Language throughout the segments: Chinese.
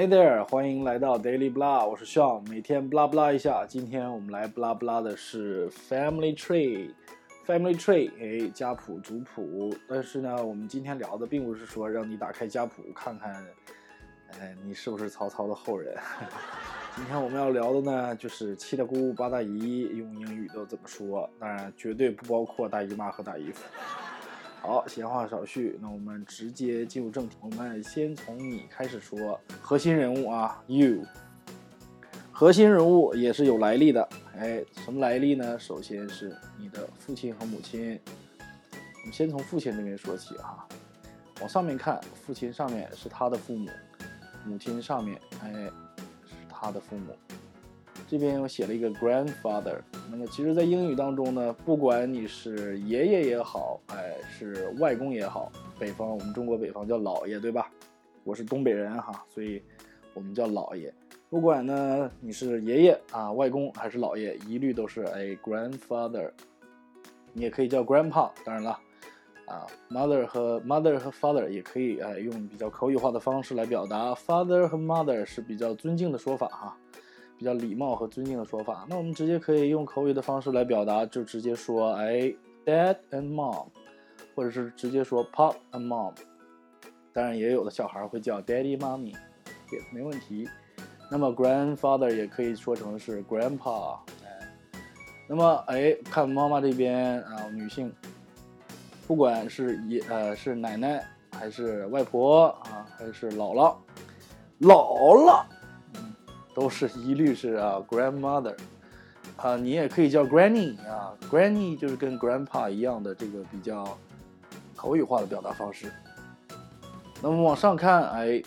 Hey there，欢迎来到 Daily Blah，我是 Sean，每天 blah blah 一下。今天我们来 blah blah 的是 Family Tree，Family Tree，哎，家谱族谱。但是呢，我们今天聊的并不是说让你打开家谱看看，哎，你是不是曹操的后人。今天我们要聊的呢，就是七大姑八大姨用英语都怎么说，当然绝对不包括大姨妈和大姨夫。好，闲话少叙，那我们直接进入正题。我们先从你开始说，核心人物啊，you，核心人物也是有来历的。哎，什么来历呢？首先是你的父亲和母亲。我们先从父亲那边说起哈，往上面看，父亲上面是他的父母，母亲上面哎是他的父母。这边我写了一个 grandfather，那么其实，在英语当中呢，不管你是爷爷也好，哎，是外公也好，北方我们中国北方叫姥爷，对吧？我是东北人哈，所以我们叫姥爷。不管呢你是爷爷啊、外公还是姥爷，一律都是哎 grandfather。你也可以叫 grandpa，当然了，啊，mother 和 mother 和 father 也可以哎用比较口语化的方式来表达，father 和 mother 是比较尊敬的说法哈。比较礼貌和尊敬的说法，那我们直接可以用口语的方式来表达，就直接说，哎，dad and mom，或者是直接说 pop and mom。当然，也有的小孩会叫 daddy mommy，也没问题。那么 grandfather 也可以说成是 grandpa，哎。那么，哎，看妈妈这边啊，女性，不管是爷呃是奶奶还是外婆啊，还是姥姥，姥姥。都是一律是啊，grandmother，啊，你也可以叫 granny 啊，granny 就是跟 grandpa 一样的这个比较口语化的表达方式。那么往上看，哎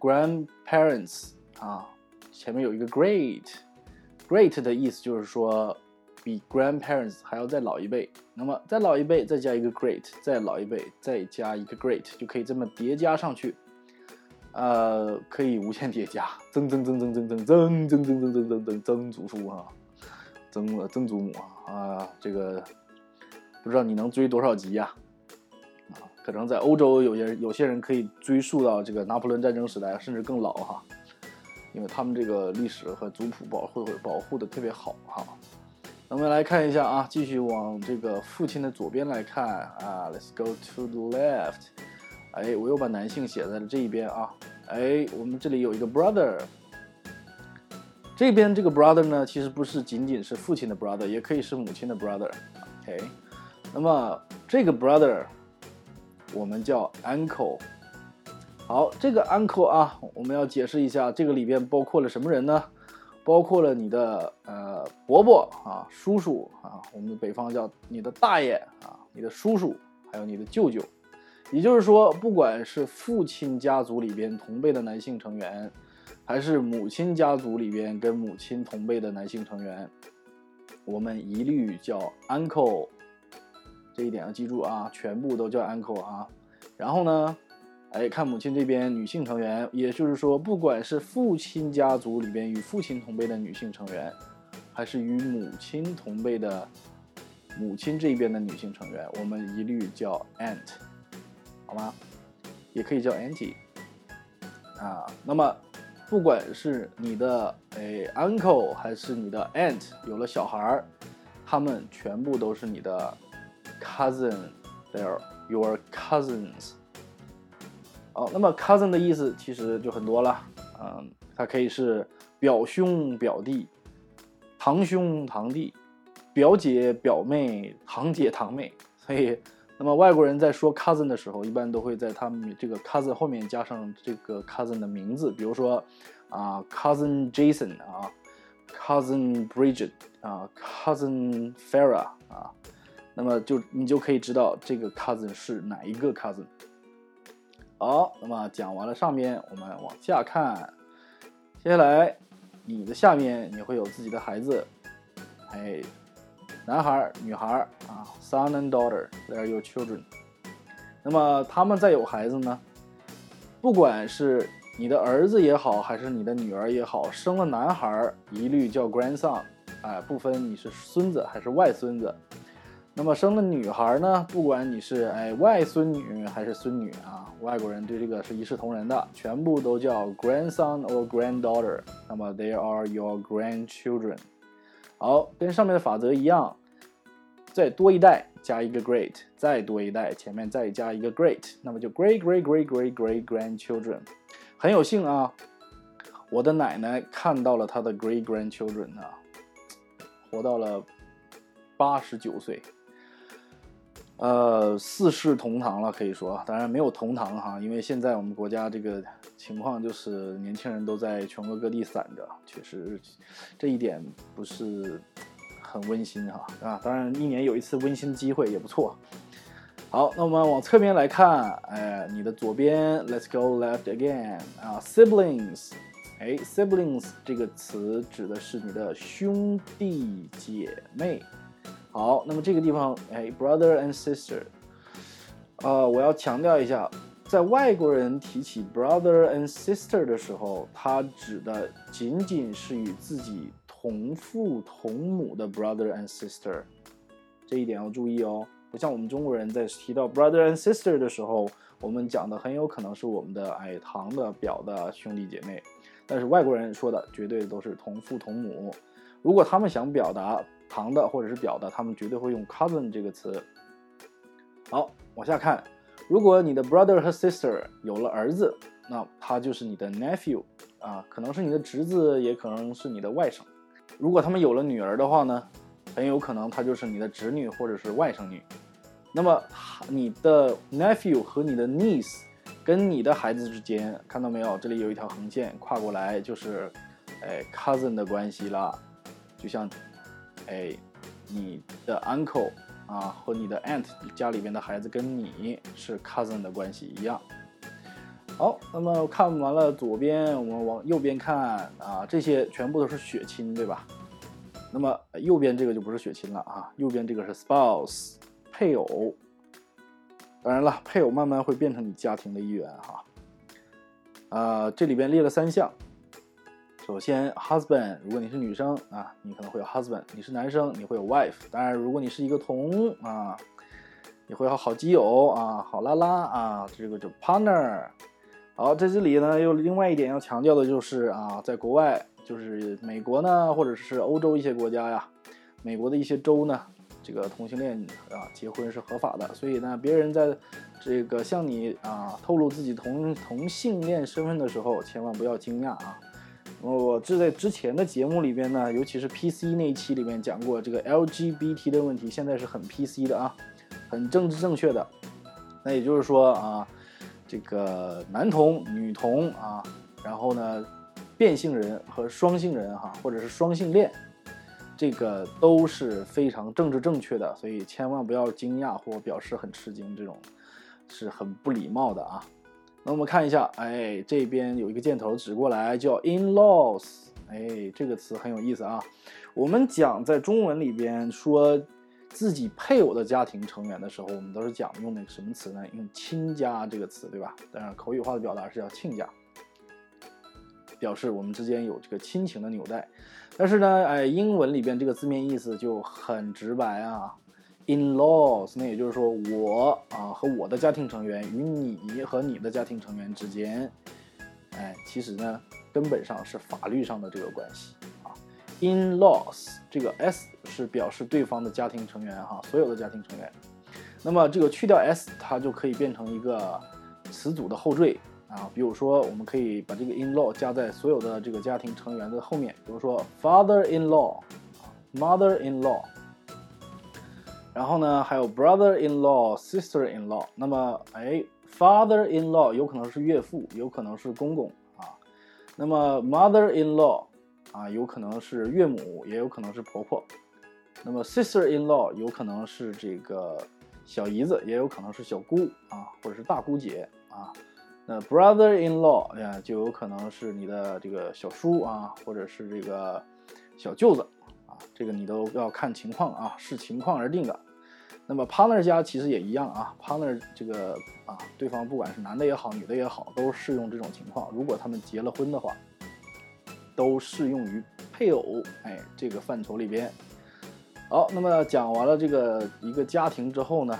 ，grandparents 啊，前面有一个 great，great 的意思就是说比 grandparents 还要再老一辈。那么再老一辈再加一个 great，再老一辈再加一个 great，就可以这么叠加上去。呃，可以无限叠加，曾曾曾曾曾曾曾曾曾曾曾曾曾祖父啊，曾曾祖母啊啊，这个不知道你能追多少集呀？啊，可能在欧洲有些有些人可以追溯到这个拿破仑战争时代，甚至更老哈，因为他们这个历史和族谱保护保护的特别好哈。我们来看一下啊，继续往这个父亲的左边来看啊，Let's go to the left。哎，我又把男性写在了这一边啊。哎，我们这里有一个 brother，这边这个 brother 呢，其实不是仅仅是父亲的 brother，也可以是母亲的 brother。OK，那么这个 brother 我们叫 uncle。好，这个 uncle 啊，我们要解释一下，这个里边包括了什么人呢？包括了你的呃伯伯啊、叔叔啊，我们北方叫你的大爷啊、你的叔叔，还有你的舅舅。也就是说，不管是父亲家族里边同辈的男性成员，还是母亲家族里边跟母亲同辈的男性成员，我们一律叫 uncle。这一点要记住啊，全部都叫 uncle 啊。然后呢，哎，看母亲这边女性成员，也就是说，不管是父亲家族里边与父亲同辈的女性成员，还是与母亲同辈的母亲这边的女性成员，我们一律叫 aunt。好吗？也可以叫 auntie 啊。那么，不管是你的诶 uncle 还是你的 aunt 有了小孩儿，他们全部都是你的 cousin，they're your cousins。好，那么 cousin 的意思其实就很多了，嗯，它可以是表兄表弟、堂兄堂弟、表姐表妹、堂姐堂妹，所以。那么外国人在说 cousin 的时候，一般都会在他们这个 cousin 后面加上这个 cousin 的名字，比如说啊 cousin Jason 啊，cousin Bridget 啊，cousin Farah 啊，那么就你就可以知道这个 cousin 是哪一个 cousin。好，那么讲完了上面，我们往下看，接下来你的下面你会有自己的孩子，哎。男孩、女孩啊，son and daughter，they are your children。那么他们再有孩子呢？不管是你的儿子也好，还是你的女儿也好，生了男孩，一律叫 grandson，哎，不分你是孙子还是外孙子。那么生了女孩呢，不管你是哎外孙女还是孙女啊，外国人对这个是一视同仁的，全部都叫 grandson or granddaughter。那么 they are your grandchildren。好，跟上面的法则一样，再多一代加一个 great，再多一代前面再加一个 great，那么就 great great great great great grandchildren。很有幸啊，我的奶奶看到了她的 great grandchildren 啊，活到了八十九岁，呃，四世同堂了，可以说，当然没有同堂哈，因为现在我们国家这个情况就是年轻人都在全国各地散着，确实这一点不是很温馨哈啊，当然一年有一次温馨机会也不错。好，那我们往侧面来看，哎，你的左边，Let's go left again 啊，siblings，哎，siblings 这个词指的是你的兄弟姐妹。好，那么这个地方，哎，brother and sister，呃，我要强调一下，在外国人提起 brother and sister 的时候，他指的仅仅是与自己同父同母的 brother and sister，这一点要注意哦。不像我们中国人在提到 brother and sister 的时候，我们讲的很有可能是我们的哎堂的表的兄弟姐妹，但是外国人说的绝对都是同父同母。如果他们想表达堂的或者是表的，他们绝对会用 cousin 这个词。好，往下看，如果你的 brother 和 sister 有了儿子，那他就是你的 nephew 啊，可能是你的侄子，也可能是你的外甥。如果他们有了女儿的话呢？很有可能她就是你的侄女或者是外甥女，那么你的 nephew 和你的 niece 跟你的孩子之间，看到没有？这里有一条横线跨过来，就是哎 cousin 的关系了，就像哎你的 uncle 啊和你的 aunt 家里边的孩子跟你是 cousin 的关系一样。好，那么看完了左边，我们往右边看啊，这些全部都是血亲，对吧？那么右边这个就不是血亲了啊，右边这个是 spouse 配偶。当然了，配偶慢慢会变成你家庭的一员哈。啊，这里边列了三项。首先，husband，如果你是女生啊，你可能会有 husband；你是男生，你会有 wife。当然，如果你是一个同啊，你会有好基友啊，好拉拉啊，这个就 partner。好，在这里呢，又另外一点要强调的就是啊，在国外。就是美国呢，或者是欧洲一些国家呀，美国的一些州呢，这个同性恋啊结婚是合法的，所以呢，别人在这个向你啊透露自己同同性恋身份的时候，千万不要惊讶啊。我这在之前的节目里边呢，尤其是 PC 那一期里面讲过这个 LGBT 的问题，现在是很 PC 的啊，很政治正确的。那也就是说啊，这个男同女同啊，然后呢。变性人和双性人哈，或者是双性恋，这个都是非常政治正确的，所以千万不要惊讶或表示很吃惊，这种是很不礼貌的啊。那我们看一下，哎，这边有一个箭头指过来，叫 in-laws，哎，这个词很有意思啊。我们讲在中文里边说自己配偶的家庭成员的时候，我们都是讲用那个什么词呢？用亲家这个词，对吧？当然口语化的表达是叫亲家。表示我们之间有这个亲情的纽带，但是呢，哎，英文里边这个字面意思就很直白啊，in-laws，那也就是说我啊和我的家庭成员与你和你的家庭成员之间，哎，其实呢根本上是法律上的这个关系啊，in-laws 这个 s 是表示对方的家庭成员哈，所有的家庭成员，那么这个去掉 s，它就可以变成一个词组的后缀。啊，比如说，我们可以把这个 in-law 加在所有的这个家庭成员的后面，比如说 father-in-law、mother-in-law，然后呢，还有 brother-in-law、sister-in-law。那么，哎，father-in-law 有可能是岳父，有可能是公公啊。那么，mother-in-law 啊，有可能是岳母，也有可能是婆婆。那么，sister-in-law 有可能是这个小姨子，也有可能是小姑啊，或者是大姑姐啊。那 brother-in-law 呀，就有可能是你的这个小叔啊，或者是这个小舅子啊，这个你都要看情况啊，视情况而定的。那么 partner 家其实也一样啊，partner 这个啊，对方不管是男的也好，女的也好，都适用这种情况。如果他们结了婚的话，都适用于配偶哎这个范畴里边。好，那么讲完了这个一个家庭之后呢，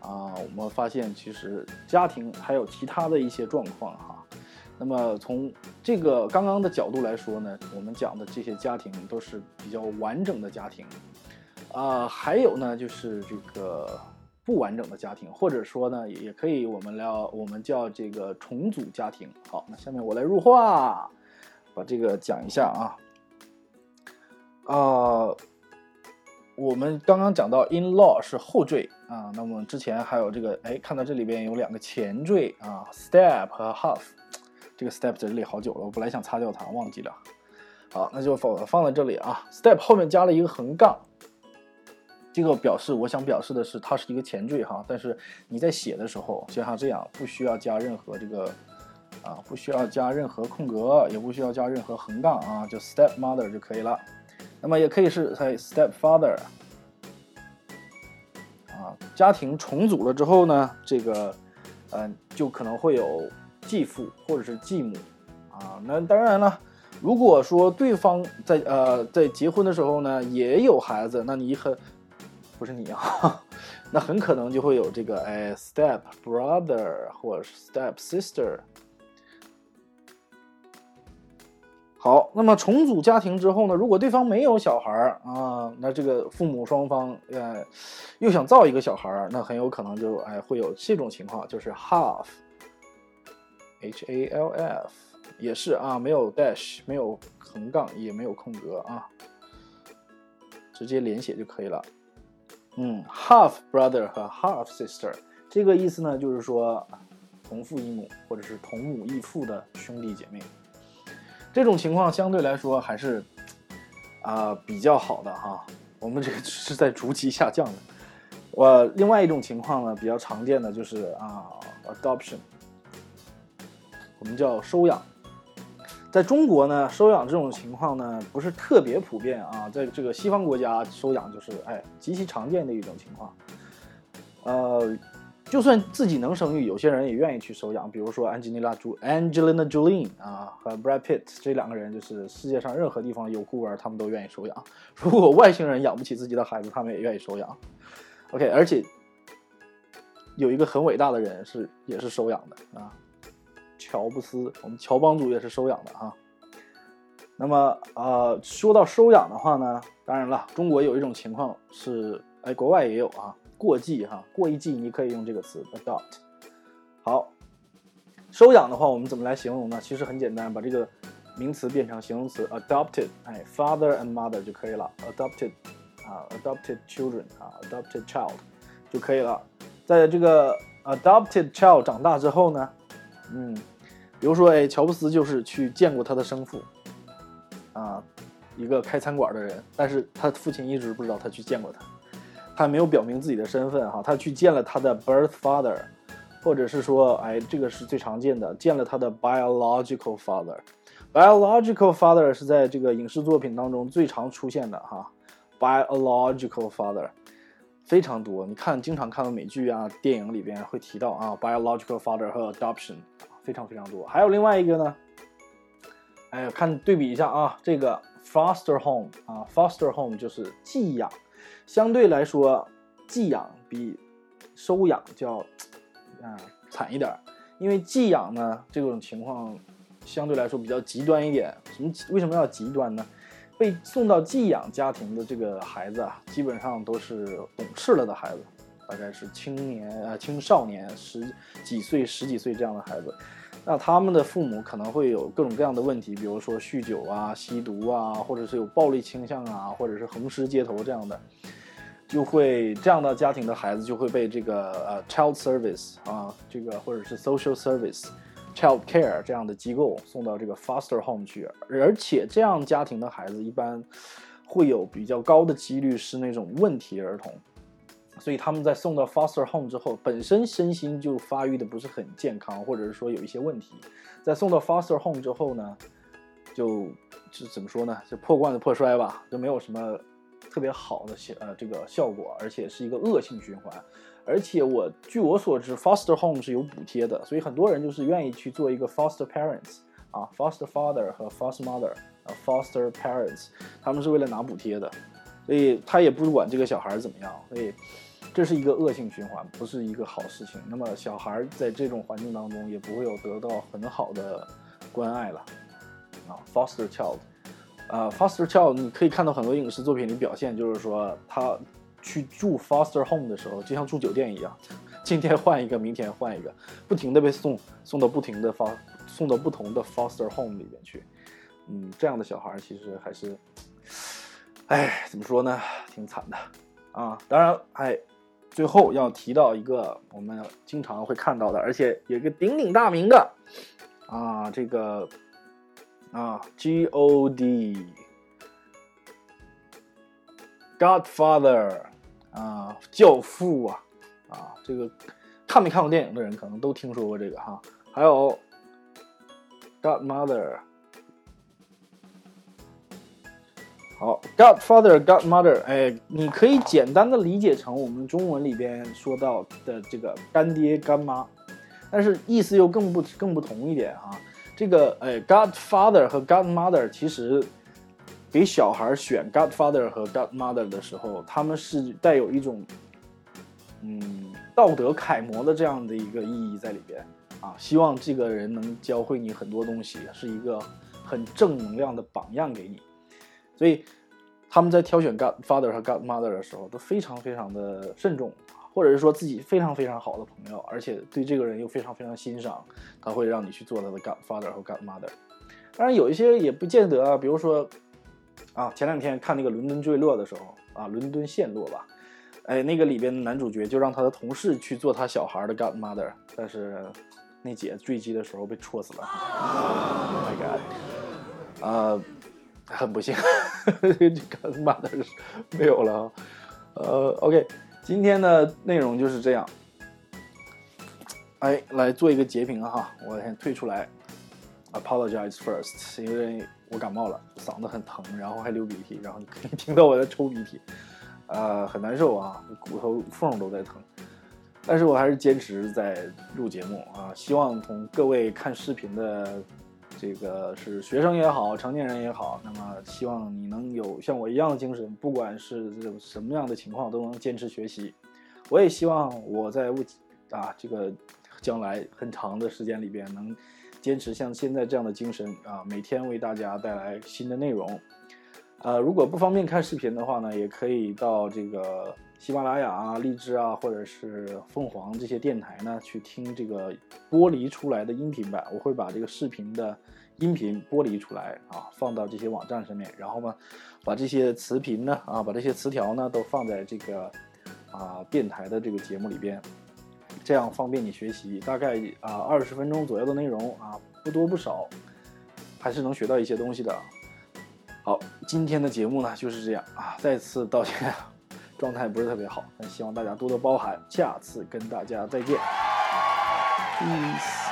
啊，我们发现其实家庭还有其他的一些状况哈。那么从这个刚刚的角度来说呢，我们讲的这些家庭都是比较完整的家庭，啊，还有呢就是这个不完整的家庭，或者说呢也可以我们聊我们叫这个重组家庭。好，那下面我来入画，把这个讲一下啊，啊，我们刚刚讲到 in law 是后缀啊，那么之前还有这个哎，看到这里边有两个前缀啊，step 和 half。这个 step 在这里好久了，我本来想擦掉它，忘记了。好，那就放放在这里啊。step 后面加了一个横杠，这个表示我想表示的是它是一个前缀哈。但是你在写的时候，就像这样，不需要加任何这个啊，不需要加任何空格，也不需要加任何横杠啊，就 step mother 就可以了。那么也可以是在 step father 啊。家庭重组了之后呢，这个嗯，就可能会有。继父或者是继母，啊，那当然了。如果说对方在呃在结婚的时候呢也有孩子，那你很不是你啊，那很可能就会有这个哎 step brother 或者 step sister。好，那么重组家庭之后呢，如果对方没有小孩儿啊，那这个父母双方呃又想造一个小孩儿，那很有可能就哎会有这种情况，就是 half。H A L F 也是啊，没有 dash，没有横杠，也没有空格啊，直接连写就可以了。嗯，half brother 和 half sister 这个意思呢，就是说同父异母或者是同母异父的兄弟姐妹。这种情况相对来说还是啊比较好的哈。我们这个是在逐级下降的。我另外一种情况呢，比较常见的就是啊 adoption。我们叫收养，在中国呢，收养这种情况呢不是特别普遍啊，在这个西方国家收养就是哎极其常见的一种情况。呃，就算自己能生育，有些人也愿意去收养，比如说安吉丽娜·朱 Angelina Jolie 啊和 Brad Pitt 这两个人，就是世界上任何地方有孤儿，他们都愿意收养。如果外星人养不起自己的孩子，他们也愿意收养。OK，而且有一个很伟大的人是也是收养的啊。乔布斯，我们乔帮主也是收养的哈。那么，呃，说到收养的话呢，当然了，中国有一种情况是，哎，国外也有啊，过继哈，过一季你可以用这个词 adopt。好，收养的话，我们怎么来形容呢？其实很简单，把这个名词变成形容词 adopted，哎，father and mother 就可以了，adopted 啊，adopted children 啊，adopted child 就可以了。在这个 adopted child 长大之后呢，嗯。比如说，哎，乔布斯就是去见过他的生父，啊，一个开餐馆的人，但是他父亲一直不知道他去见过他，他没有表明自己的身份哈，他去见了他的 birth father，或者是说，哎，这个是最常见的，见了他的 biological father，biological father 是在这个影视作品当中最常出现的哈，biological father 非常多，你看经常看到美剧啊、电影里边会提到啊，biological father 和 adoption。非常非常多，还有另外一个呢，哎，看对比一下啊，这个 foster home 啊，foster home 就是寄养，相对来说，寄养比收养就要啊惨一点，因为寄养呢这种情况相对来说比较极端一点。什么为什么要极端呢？被送到寄养家庭的这个孩子啊，基本上都是懂事了的孩子。大概是青年啊，青少年十几岁、十几岁这样的孩子，那他们的父母可能会有各种各样的问题，比如说酗酒啊、吸毒啊，或者是有暴力倾向啊，或者是横尸街头这样的，就会这样的家庭的孩子就会被这个呃 child service 啊，这个或者是 social service、child care 这样的机构送到这个 foster home 去，而且这样家庭的孩子一般会有比较高的几率是那种问题儿童。所以他们在送到 foster home 之后，本身身心就发育的不是很健康，或者是说有一些问题，在送到 foster home 之后呢，就就怎么说呢？就破罐子破摔吧，就没有什么特别好的呃这个效果，而且是一个恶性循环。而且我据我所知，foster home 是有补贴的，所以很多人就是愿意去做一个 foster parents 啊，foster father 和 foster mother 啊，foster parents，他们是为了拿补贴的。所以他也不管这个小孩怎么样，所以这是一个恶性循环，不是一个好事情。那么小孩在这种环境当中也不会有得到很好的关爱了啊，foster child，啊，foster child，你可以看到很多影视作品里表现，就是说他去住 foster home 的时候，就像住酒店一样，今天换一个，明天换一个，不停的被送送到不停的发送到不同的 foster home 里面去。嗯，这样的小孩其实还是，哎，怎么说呢，挺惨的啊。当然，哎，最后要提到一个我们经常会看到的，而且有一个鼎鼎大名的啊，这个啊，G O D，Godfather，啊，教父啊，啊，这个看没看过电影的人可能都听说过这个哈。还有 Godmother。好，Godfather、Godmother，哎，你可以简单的理解成我们中文里边说到的这个干爹干妈，但是意思又更不更不同一点啊。这个哎，Godfather 和 Godmother 其实给小孩选 Godfather 和 Godmother 的时候，他们是带有一种嗯道德楷模的这样的一个意义在里边啊，希望这个人能教会你很多东西，是一个很正能量的榜样给你。所以，他们在挑选 Godfather 和 Godmother 的时候都非常非常的慎重，或者是说自己非常非常好的朋友，而且对这个人又非常非常欣赏，他会让你去做他的 Godfather 和 Godmother。当然有一些也不见得啊，比如说啊，前两天看那个伦敦坠落的时候啊，伦敦陷落吧，哎，那个里边的男主角就让他的同事去做他小孩的 Godmother，但是那姐坠机的时候被戳死了。Oh my god！啊。很不幸，这个妈的是没有了。呃，OK，今天的内容就是这样。哎，来做一个截屏哈，我先退出来。Apologize first，因为我感冒了，嗓子很疼，然后还流鼻涕，然后你可以听到我在抽鼻涕，呃，很难受啊，骨头缝都在疼。但是我还是坚持在录节目啊，希望从各位看视频的。这个是学生也好，成年人也好，那么希望你能有像我一样的精神，不管是这种什么样的情况，都能坚持学习。我也希望我在未啊这个将来很长的时间里边，能坚持像现在这样的精神啊，每天为大家带来新的内容。呃，如果不方便看视频的话呢，也可以到这个。喜马拉雅啊、荔枝啊，或者是凤凰这些电台呢，去听这个剥离出来的音频版。我会把这个视频的音频剥离出来啊，放到这些网站上面，然后呢，把这些词频呢啊，把这些词条呢都放在这个啊电台的这个节目里边，这样方便你学习。大概啊二十分钟左右的内容啊，不多不少，还是能学到一些东西的。好，今天的节目呢就是这样啊，再次道歉。状态不是特别好，但希望大家多多包涵。下次跟大家再见，peace。